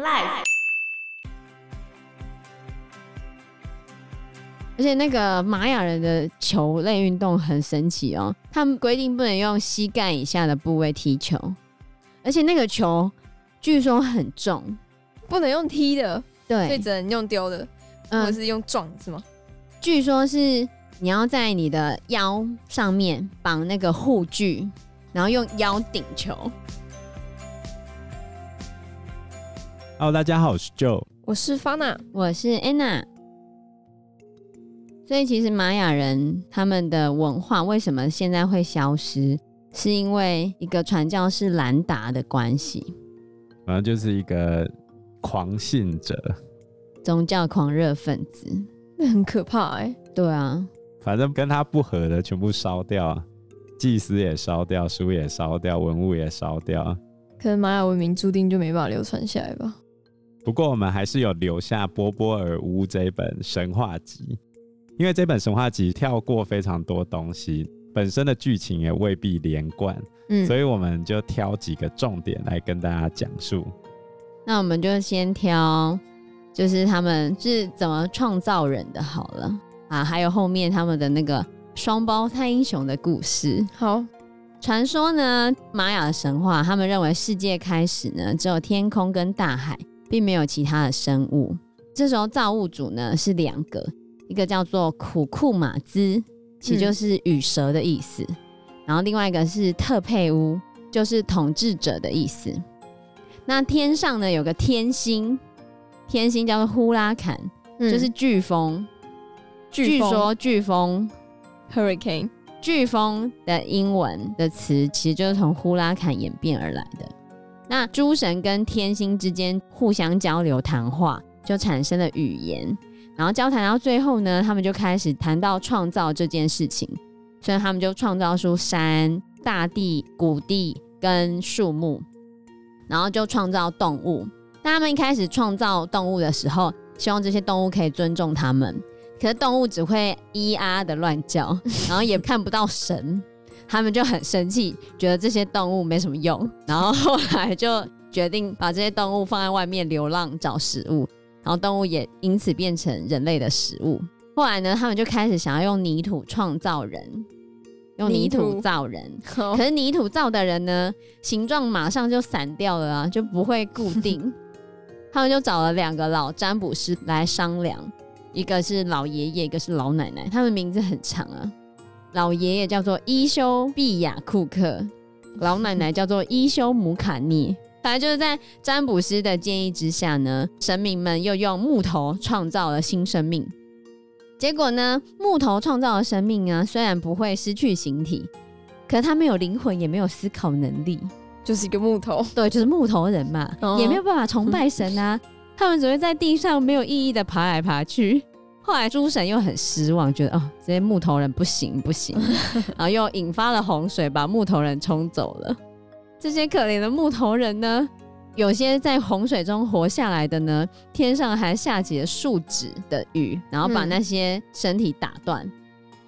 Life。而且那个玛雅人的球类运动很神奇哦，他们规定不能用膝盖以下的部位踢球，而且那个球据说很重，不能用踢的，对，所以只能用丢的，嗯或者是用撞，是吗？据说是你要在你的腰上面绑那个护具，然后用腰顶球。Hello，大家好，我是 Joe，我是 Fana，我是 Anna。所以其实玛雅人他们的文化为什么现在会消失，是因为一个传教士兰达的关系，反正就是一个狂信者，宗教狂热分子。那很可怕哎、欸。对啊，反正跟他不合的全部烧掉，祭司也烧掉，书也烧掉，文物也烧掉。可能玛雅文明注定就没办法流传下来吧。不过我们还是有留下《波波尔乌》这一本神话集。因为这本神话集跳过非常多东西，本身的剧情也未必连贯，嗯，所以我们就挑几个重点来跟大家讲述。那我们就先挑，就是他们是怎么创造人的好了啊，还有后面他们的那个双胞胎英雄的故事。好，传说呢，玛雅的神话，他们认为世界开始呢，只有天空跟大海，并没有其他的生物。这时候造物主呢是两个。一个叫做苦库马兹，其实就是羽蛇的意思。嗯、然后另外一个是特佩乌，就是统治者的意思。那天上呢有个天星，天星叫做呼拉坎，嗯、就是飓风。据说飓风 hurricane，飓风的英文的词其实就是从呼拉坎演变而来的。那诸神跟天星之间互相交流谈话，就产生了语言。然后交谈到最后呢，他们就开始谈到创造这件事情，所以他们就创造出山、大地、谷地跟树木，然后就创造动物。但他们一开始创造动物的时候，希望这些动物可以尊重他们，可是动物只会咿啊的乱叫，然后也看不到神，他们就很生气，觉得这些动物没什么用，然后后来就决定把这些动物放在外面流浪找食物。然后动物也因此变成人类的食物。后来呢，他们就开始想要用泥土创造人，用泥土造人。可是泥土造的人呢，形状马上就散掉了啊，就不会固定。他们就找了两个老占卜师来商量，一个是老爷爷，一个是老奶奶。他们名字很长啊，老爷爷叫做伊修毕亚库克，老奶奶叫做伊修姆卡涅。反正就是在占卜师的建议之下呢，神明们又用木头创造了新生命。结果呢，木头创造的生命啊，虽然不会失去形体，可是他没有灵魂，也没有思考能力，就是一个木头。对，就是木头人嘛，哦、也没有办法崇拜神啊。他们只会在地上没有意义的爬来爬去。后来诸神又很失望，觉得哦，这些木头人不行不行，然后又引发了洪水，把木头人冲走了。这些可怜的木头人呢，有些在洪水中活下来的呢，天上还下起了树脂的雨，然后把那些身体打断，嗯、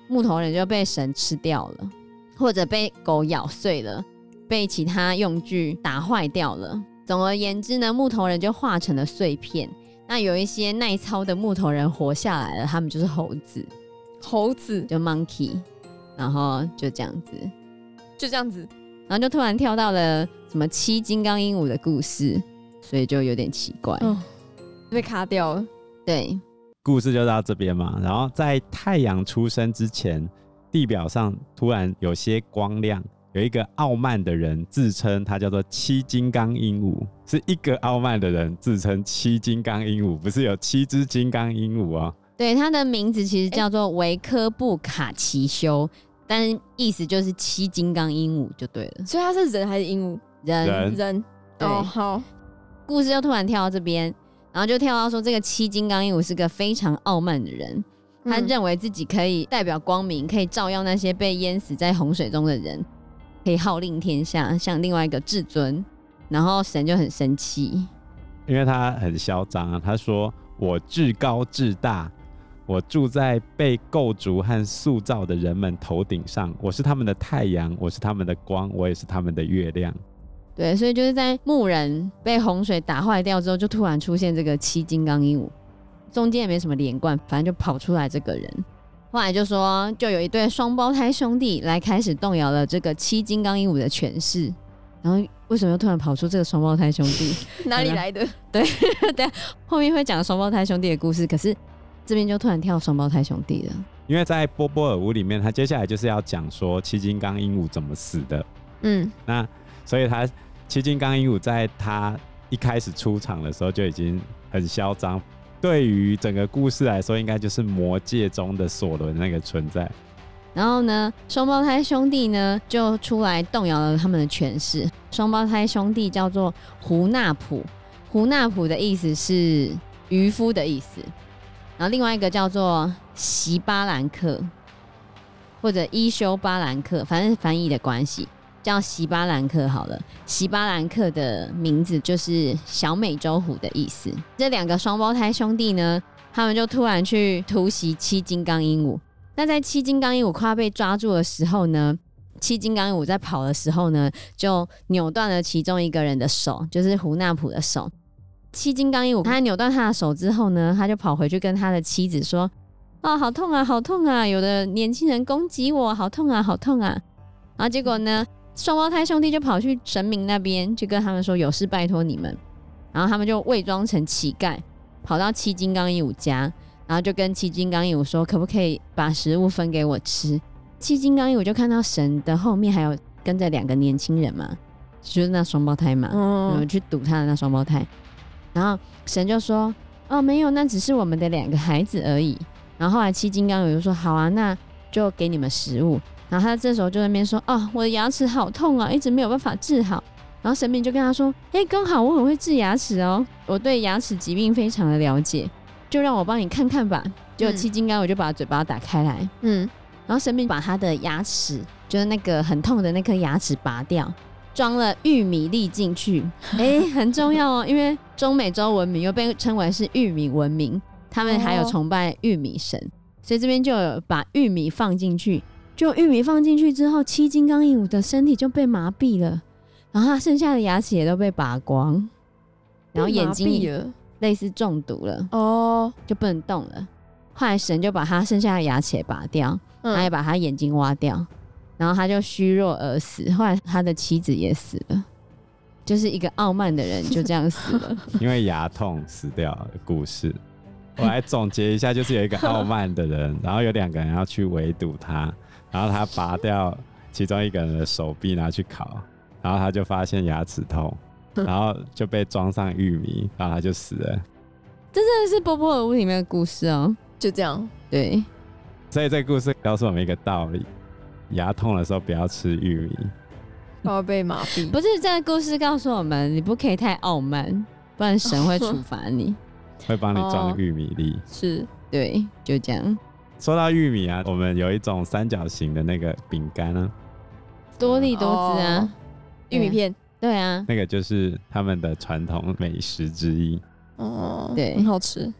木头人就被神吃掉了，或者被狗咬碎了，被其他用具打坏掉了。总而言之呢，木头人就化成了碎片。那有一些耐操的木头人活下来了，他们就是猴子，猴子就 monkey，然后就这样子，就这样子。然后就突然跳到了什么七金刚鹦鹉的故事，所以就有点奇怪，哦，被卡掉了。对，故事就到这边嘛。然后在太阳出生之前，地表上突然有些光亮，有一个傲慢的人自称他叫做七金刚鹦鹉，是一个傲慢的人自称七金刚鹦鹉，不是有七只金刚鹦鹉啊。对，他的名字其实叫做维科布卡奇修。但意思就是七金刚鹦鹉就对了，所以他是人还是鹦鹉？人人，哦，好。故事就突然跳到这边，然后就跳到说这个七金刚鹦鹉是个非常傲慢的人，他认为自己可以代表光明，可以照耀那些被淹死在洪水中的人，可以号令天下，像另外一个至尊。然后神就很生气，因为他很嚣张啊，他说我至高至大。我住在被构筑和塑造的人们头顶上，我是他们的太阳，我是他们的光，我也是他们的月亮。对，所以就是在牧人被洪水打坏掉之后，就突然出现这个七金刚鹦鹉，中间也没什么连贯，反正就跑出来这个人。后来就说，就有一对双胞胎兄弟来开始动摇了这个七金刚鹦鹉的权势。然后为什么又突然跑出这个双胞胎兄弟？哪里来的？对 对，后面会讲双胞胎兄弟的故事，可是这边就突然跳双胞胎兄弟了。因为在波波尔屋里面，他接下来就是要讲说七金刚鹦鹉怎么死的。嗯，那所以他七金刚鹦鹉在他一开始出场的时候就已经很嚣张。对于整个故事来说，应该就是魔界中的索伦那个存在。然后呢，双胞胎兄弟呢就出来动摇了他们的权势。双胞胎兄弟叫做胡纳普，胡纳普的意思是渔夫的意思。然后另外一个叫做席巴兰克，或者伊修巴兰克，反正翻译的关系。叫席巴兰克好了，席巴兰克的名字就是小美洲虎的意思。这两个双胞胎兄弟呢，他们就突然去突袭七金刚鹦鹉。那在七金刚鹦鹉快要被抓住的时候呢，七金刚鹦鹉在跑的时候呢，就扭断了其中一个人的手，就是胡纳普的手。七金刚鹦鹉他扭断他的手之后呢，他就跑回去跟他的妻子说：“啊，好痛啊，好痛啊！有的年轻人攻击我，好痛啊，好痛啊！”然后结果呢？双胞胎兄弟就跑去神明那边，就跟他们说有事拜托你们。然后他们就伪装成乞丐，跑到七金刚鹦鹉家，然后就跟七金刚鹦鹉说，可不可以把食物分给我吃？七金刚鹦鹉就看到神的后面还有跟着两个年轻人嘛，就是那双胞胎嘛，嗯，嗯，去堵他的那双胞胎。然后神就说，哦，没有，那只是我们的两个孩子而已。然后后来七金刚鹦鹉就说，好啊，那就给你们食物。然后他这时候就在那边说：“哦，我的牙齿好痛啊，一直没有办法治好。”然后神明就跟他说：“哎，刚好我很会治牙齿哦，我对牙齿疾病非常的了解，就让我帮你看看吧。”就七金刚，我就把嘴巴打开来，嗯，然后神明把他的牙齿，就是那个很痛的那颗牙齿拔掉，装了玉米粒进去。哎，很重要哦，因为中美洲文明又被称为是玉米文明，他们还有崇拜玉米神，所以这边就有把玉米放进去。就玉米放进去之后，七金刚鹦鹉的身体就被麻痹了，然后它剩下的牙齿也都被拔光，然后眼睛也类似中毒了哦，就不能动了。后来神就把它剩下的牙齿也拔掉，他、嗯、也把它眼睛挖掉，然后他就虚弱而死。后来他的妻子也死了，就是一个傲慢的人就这样死了，因为牙痛死掉的故事。我来总结一下，就是有一个傲慢的人，然后有两个人要去围堵他。然后他拔掉其中一个人的手臂拿去烤，然后他就发现牙齿痛，然后就被装上玉米，然后他就死了。这真的是波波尔屋里面的故事哦，就这样。对，所以这个故事告诉我们一个道理：牙痛的时候不要吃玉米，不要被麻痹。不是这个故事告诉我们，你不可以太傲慢，不然神会处罚你，会帮你装玉米粒。哦、是，对，就这样。说到玉米啊，我们有一种三角形的那个饼干啊，多利多滋啊，哦、玉米片，对啊，那个就是他们的传统美食之一。哦，对，很好吃。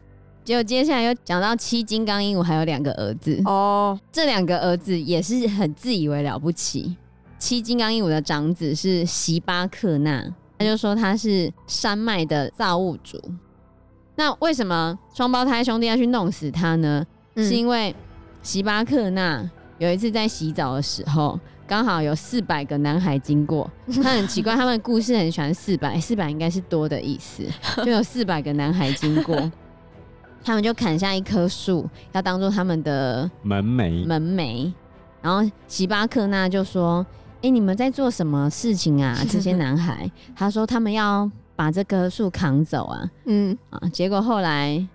结果接下来又讲到七金刚鹦鹉还有两个儿子哦，这两个儿子也是很自以为了不起。七金刚鹦鹉的长子是席巴克纳，他就说他是山脉的造物主。那为什么双胞胎兄弟要去弄死他呢？是因为席巴克纳有一次在洗澡的时候，刚好有四百个男孩经过。他很奇怪，他们的故事很喜欢四百，四百应该是多的意思，就有四百个男孩经过，他们就砍下一棵树，要当做他们的门楣。门楣。然后席巴克纳就说：“哎、欸，你们在做什么事情啊？这些男孩？”他说：“他们要把这棵树扛走啊。”嗯啊，结果后来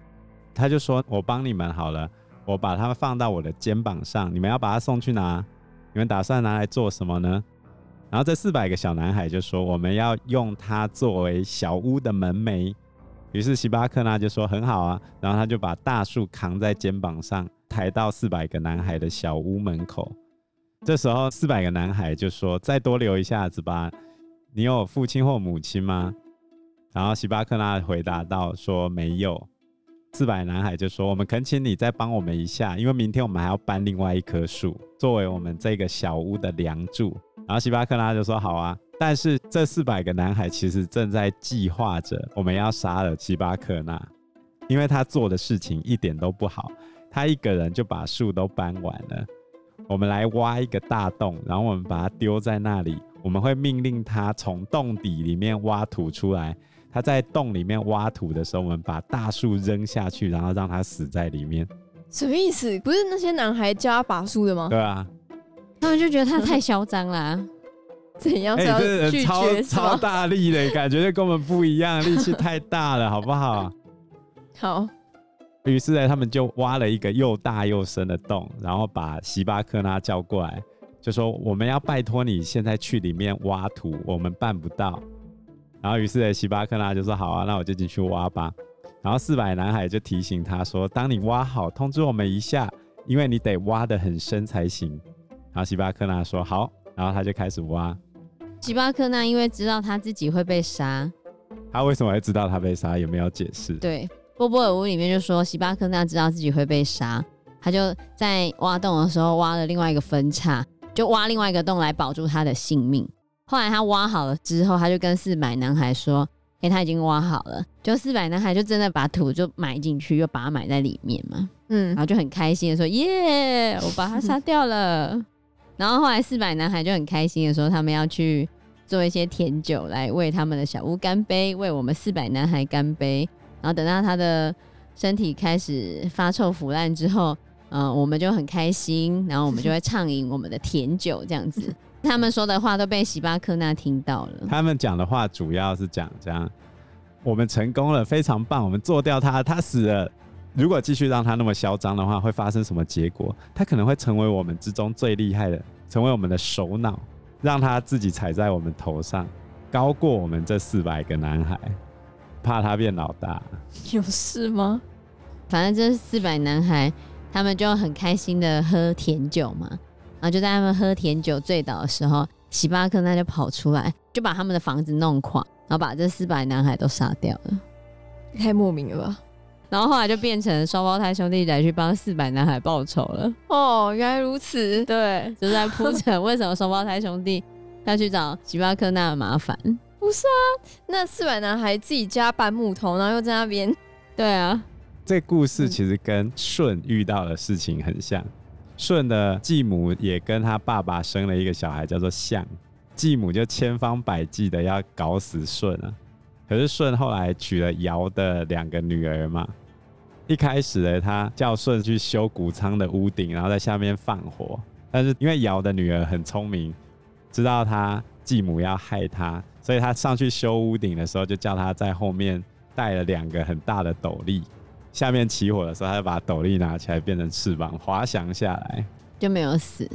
他就说：“我帮你们好了。”我把它们放到我的肩膀上，你们要把它送去哪？你们打算拿来做什么呢？然后这四百个小男孩就说：“我们要用它作为小屋的门楣。”于是席巴克纳就说：“很好啊。”然后他就把大树扛在肩膀上，抬到四百个男孩的小屋门口。这时候四百个男孩就说：“再多留一下子吧。你有父亲或母亲吗？”然后席巴克纳回答道：“说没有。”四百男孩就说：“我们恳请你再帮我们一下，因为明天我们还要搬另外一棵树，作为我们这个小屋的梁柱。”然后席巴克拉就说：“好啊。”但是这四百个男孩其实正在计划着我们要杀了希巴克纳，因为他做的事情一点都不好，他一个人就把树都搬完了。我们来挖一个大洞，然后我们把它丢在那里。我们会命令他从洞底里面挖土出来。他在洞里面挖土的时候，我们把大树扔下去，然后让他死在里面。什么意思？不是那些男孩教他拔树的吗？对啊，他们就觉得他太嚣张啦。怎样？哎、欸，这人超超大力的感觉，就跟我们不一样，力气太大了，好不好？好。于是呢，他们就挖了一个又大又深的洞，然后把希巴克拉叫过来，就说：“我们要拜托你现在去里面挖土，我们办不到。”然后于是呢，希巴克纳就说：“好啊，那我就进去挖吧。”然后四百男孩就提醒他说：“当你挖好，通知我们一下，因为你得挖得很深才行。”然后希巴克纳说：“好。”然后他就开始挖。希巴克纳因为知道他自己会被杀，他为什么会知道他被杀？有没有解释？对，波波尔屋里面就说希巴克纳知道自己会被杀，他就在挖洞的时候挖了另外一个分叉，就挖另外一个洞来保住他的性命。后来他挖好了之后，他就跟四百男孩说：“哎、欸，他已经挖好了。”就四百男孩就真的把土就埋进去，又把它埋在里面嘛。嗯，然后就很开心的说：“耶，我把他杀掉了。”然后后来四百男孩就很开心的说：“他们要去做一些甜酒来为他们的小屋干杯，为我们四百男孩干杯。”然后等到他的身体开始发臭腐烂之后，嗯、呃，我们就很开心，然后我们就会畅饮我们的甜酒，这样子。他们说的话都被喜巴克纳听到了。他们讲的话主要是讲这样：我们成功了，非常棒，我们做掉他，他死了。如果继续让他那么嚣张的话，会发生什么结果？他可能会成为我们之中最厉害的，成为我们的首脑，让他自己踩在我们头上，高过我们这四百个男孩，怕他变老大。有事吗？反正这四百男孩，他们就很开心的喝甜酒嘛。然后就在他们喝甜酒醉倒的时候，喜巴克那就跑出来，就把他们的房子弄垮，然后把这四百男孩都杀掉了。太莫名了吧？然后后来就变成双胞胎兄弟来去帮四百男孩报仇了。哦，原来如此。对，就在铺陈为什么双胞胎兄弟要去找喜巴克那的麻烦。不是啊，那四百男孩自己家搬木头，然后又在那边。对啊，这故事其实跟舜遇到的事情很像。舜的继母也跟他爸爸生了一个小孩，叫做象。继母就千方百计的要搞死舜啊。可是舜后来娶了尧的两个女儿嘛。一开始呢，他叫舜去修谷仓的屋顶，然后在下面放火。但是因为尧的女儿很聪明，知道他继母要害他，所以他上去修屋顶的时候，就叫他在后面带了两个很大的斗笠。下面起火的时候，他就把斗笠拿起来变成翅膀滑翔下来，就没有死。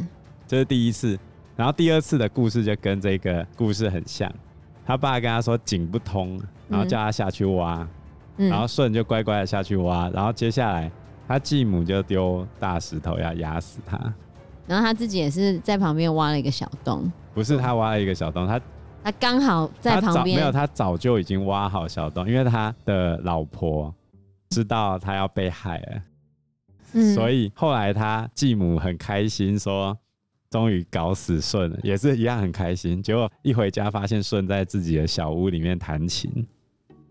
这是第一次，然后第二次的故事就跟这个故事很像。他爸跟他说井不通，然后叫他下去挖，嗯、然后舜就乖乖的下去挖，然后接下来他继母就丢大石头要压死他，然后他自己也是在旁边挖了一个小洞。不是他挖了一个小洞，他他刚好在旁边，没有，他早就已经挖好小洞，因为他的老婆。知道他要被害了，嗯，所以后来他继母很开心，说终于搞死舜了，也是一样很开心。结果一回家发现舜在自己的小屋里面弹琴，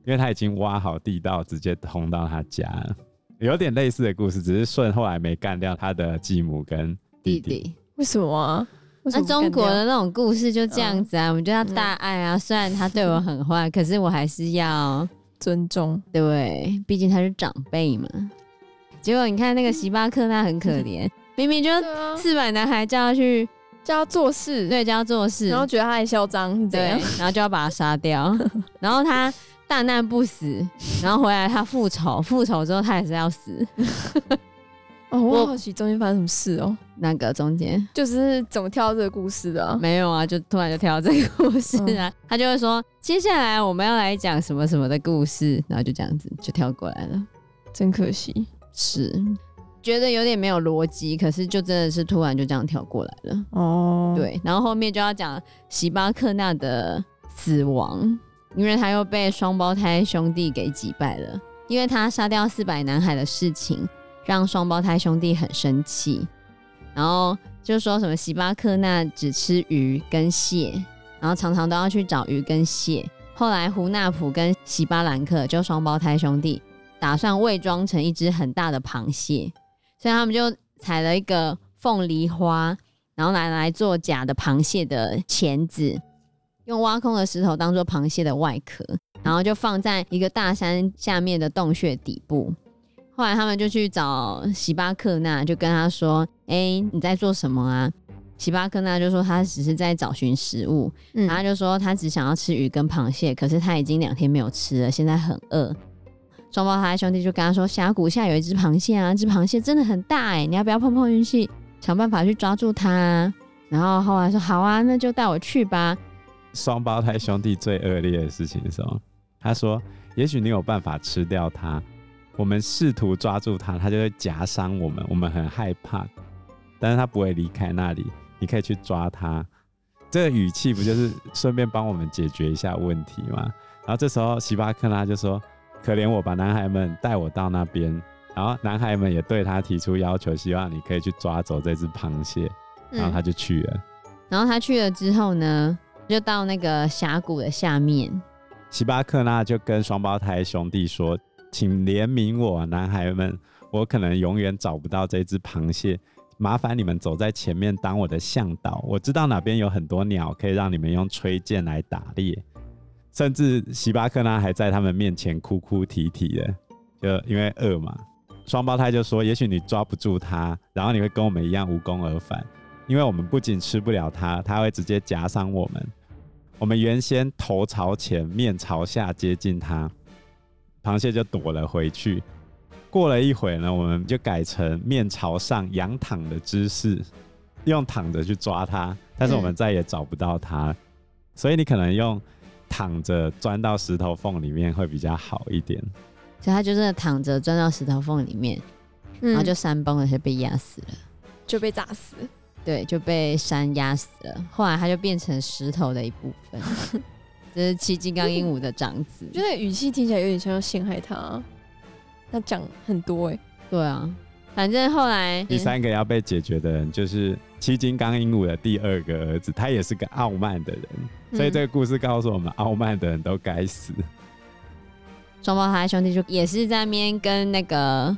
因为他已经挖好地道，直接通到他家了。有点类似的故事，只是舜后来没干掉他的继母跟弟弟。弟弟为什么啊？那中国的那种故事就这样子啊，我们就要大爱啊。虽然他对我很坏，可是我还是要。尊重，对，毕竟他是长辈嘛。结果你看那个星巴克他很可怜，明明就四百男孩叫他去叫他做事，对，叫他做事，然后觉得他还嚣张，对，然后就要把他杀掉。然后他大难不死，然后回来他复仇，复仇之后他也是要死。哦，我好奇中间发生什么事哦？那个中间就是怎么跳到这个故事的？没有啊，就突然就跳到这个故事啊。嗯、他就会说，接下来我们要来讲什么什么的故事，然后就这样子就跳过来了。真可惜，是觉得有点没有逻辑，可是就真的是突然就这样跳过来了。哦，对，然后后面就要讲喜巴克纳的死亡，因为他又被双胞胎兄弟给击败了，因为他杀掉四百男孩的事情。让双胞胎兄弟很生气，然后就说什么希巴克那只吃鱼跟蟹，然后常常都要去找鱼跟蟹。后来胡纳普跟喜巴兰克就双胞胎兄弟，打算伪装成一只很大的螃蟹，所以他们就采了一个凤梨花，然后来来做假的螃蟹的钳子，用挖空的石头当做螃蟹的外壳，然后就放在一个大山下面的洞穴底部。后来他们就去找喜巴克纳，就跟他说：“哎、欸，你在做什么啊？”喜巴克纳就说他只是在找寻食物，嗯、然后他就说他只想要吃鱼跟螃蟹，可是他已经两天没有吃了，现在很饿。双胞胎兄弟就跟他说：“峡谷下有一只螃蟹啊，这只螃蟹真的很大哎，你要不要碰碰运气，想办法去抓住它啊？”然后后来说：“好啊，那就带我去吧。”双胞胎兄弟最恶劣的事情是什么？他说：“也许你有办法吃掉它，我们试图抓住它，它就会夹伤我们，我们很害怕，但是它不会离开那里。”你可以去抓它，这个语气不就是顺便帮我们解决一下问题吗？然后这时候希巴克纳就说：“可怜我吧，男孩们，带我到那边。”然后男孩们也对他提出要求，希望你可以去抓走这只螃蟹。然后他就去了。嗯。然后他去了之后呢，就到那个峡谷的下面。希巴克纳就跟双胞胎兄弟说：“请怜悯我，男孩们，我可能永远找不到这只螃蟹。”麻烦你们走在前面当我的向导，我知道哪边有很多鸟可以让你们用吹箭来打猎。甚至希巴克呢还在他们面前哭哭啼啼的，就因为饿嘛。双胞胎就说：“也许你抓不住它，然后你会跟我们一样无功而返，因为我们不仅吃不了它，它会直接夹伤我们。我们原先头朝前，面朝下接近它，螃蟹就躲了回去。”过了一会呢，我们就改成面朝上仰躺的姿势，用躺着去抓它，但是我们再也找不到它，嗯、所以你可能用躺着钻到石头缝里面会比较好一点。所以它就真的躺着钻到石头缝里面，嗯、然后就山崩了，就被压死了，就被砸死。对，就被山压死了。后来它就变成石头的一部分。这是七金刚鹦鹉的长子，就那个语气听起来有点像要陷害他。他讲很多哎、欸，对啊，反正后来第三个要被解决的人就是七金刚鹦鹉的第二个儿子，他也是个傲慢的人，嗯、所以这个故事告诉我们，傲慢的人都该死。双胞胎兄弟就也是在那边跟那个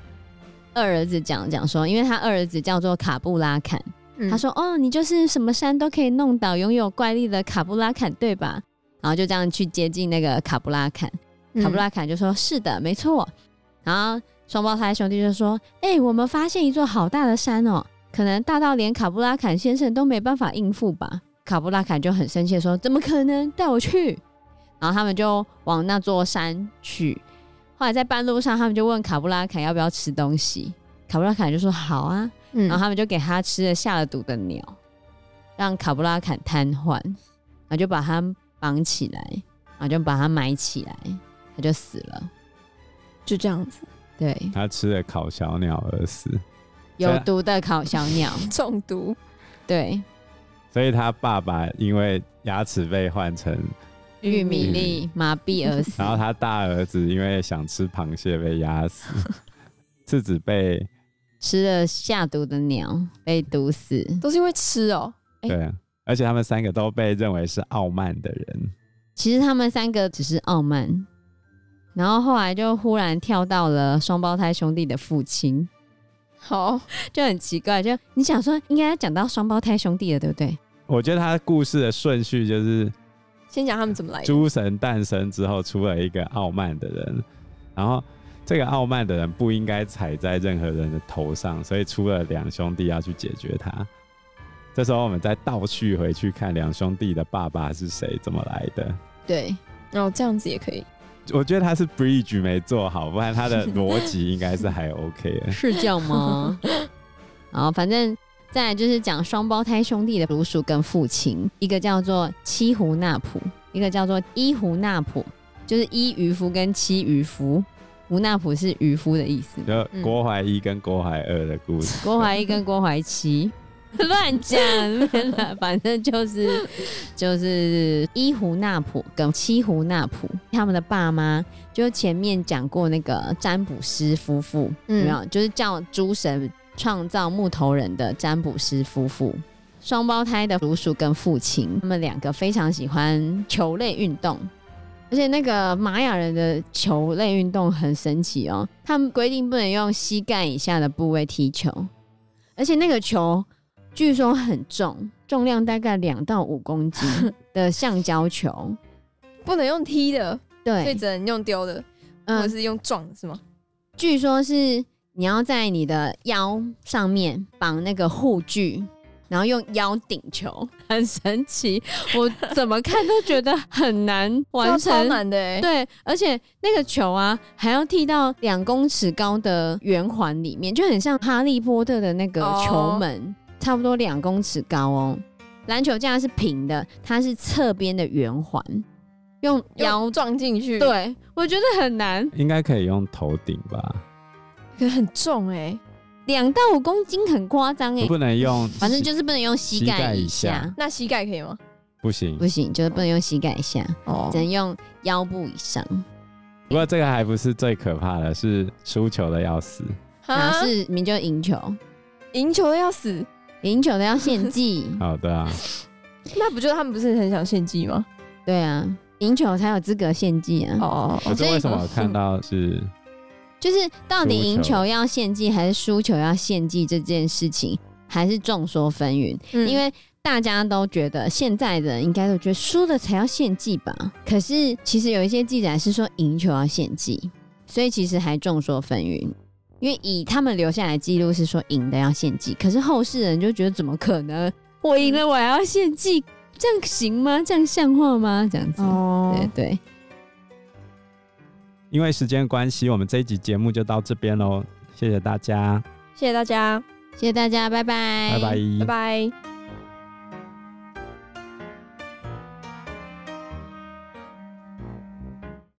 二儿子讲讲说，因为他二儿子叫做卡布拉坎，嗯、他说：“哦，你就是什么山都可以弄倒，拥有怪力的卡布拉坎，对吧？”然后就这样去接近那个卡布拉坎，卡布拉坎就说：“嗯、是的，没错。”然后双胞胎兄弟就说：“哎、欸，我们发现一座好大的山哦，可能大到连卡布拉坎先生都没办法应付吧？”卡布拉坎就很生气说：“怎么可能？带我去！”然后他们就往那座山去。后来在半路上，他们就问卡布拉坎要不要吃东西。卡布拉坎就说：“好啊。嗯”然后他们就给他吃了下了毒的鸟，让卡布拉坎瘫痪，然后就把他绑起来，然后就把它埋起来，他就死了。就这样子，对，他吃了烤小鸟而死，有毒的烤小鸟。中毒，对，所以他爸爸因为牙齿被换成玉米粒麻痹而死，然后他大儿子因为想吃螃蟹被压死，次子被吃了下毒的鸟被毒死，都是因为吃哦，对啊，而且他们三个都被认为是傲慢的人，其实他们三个只是傲慢。然后后来就忽然跳到了双胞胎兄弟的父亲，好，就很奇怪，就你想说应该讲到双胞胎兄弟了，对不对？我觉得他故事的顺序就是先讲他们怎么来的。诸神诞生之后出了一个傲慢的人，然后这个傲慢的人不应该踩在任何人的头上，所以出了两兄弟要去解决他。这时候我们再倒叙回去看两兄弟的爸爸是谁，怎么来的？对，然后这样子也可以。我觉得他是 bridge 没做好，不然他的逻辑应该是还 OK 的。是这样吗？好反正再来就是讲双胞胎兄弟的叔叔跟父亲，一个叫做七胡纳普，一个叫做伊胡纳普，就是伊渔夫跟七渔夫。胡纳普是渔夫的意思。就郭怀一跟郭怀二的故事。郭怀一跟郭怀七。乱讲，反正就是就是伊胡纳普跟七胡纳普他们的爸妈，就前面讲过那个占卜师夫妇，有没有？就是叫诸神创造木头人的占卜师夫妇，双胞胎的叔叔跟父亲，他们两个非常喜欢球类运动，而且那个玛雅人的球类运动很神奇哦，他们规定不能用膝盖以下的部位踢球，而且那个球据说很重，重量大概两到五公斤 的橡胶球，不能用踢的，对，所以只能用丢的，或者是用撞，是吗？据说是。你要在你的腰上面绑那个护具，然后用腰顶球，很神奇。我怎么看都觉得很难完成，超难的欸。对，而且那个球啊，还要踢到两公尺高的圆环里面，就很像哈利波特的那个球门，哦、差不多两公尺高哦。篮球架是平的，它是侧边的圆环，用腰撞进去。对，我觉得很难。应该可以用头顶吧。可很重哎、欸，两到五公斤很夸张哎，不能用，反正就是不能用膝盖以下。下那膝盖可以吗？不行，不行，就是不能用膝盖以下，哦，只能用腰部以上。不过这个还不是最可怕的，是输球的要死，是明就赢球，赢球的要死，赢球的要献祭。好的啊，那不就他们不是很想献祭吗？对啊，赢球才有资格献祭啊。哦，可是为什么我看到是？就是到底赢球要献祭还是输球要献祭这件事情，还是众说纷纭。嗯、因为大家都觉得现在的应该都觉得输了才要献祭吧。可是其实有一些记载是说赢球要献祭，所以其实还众说纷纭。因为以他们留下来记录是说赢的要献祭，可是后世人就觉得怎么可能？我赢了我还要献祭，这样行吗？这样像话吗？这样子，哦、对对。因为时间关系，我们这一集节目就到这边喽。谢谢大家，谢谢大家，谢谢大家，拜拜，拜拜，拜拜。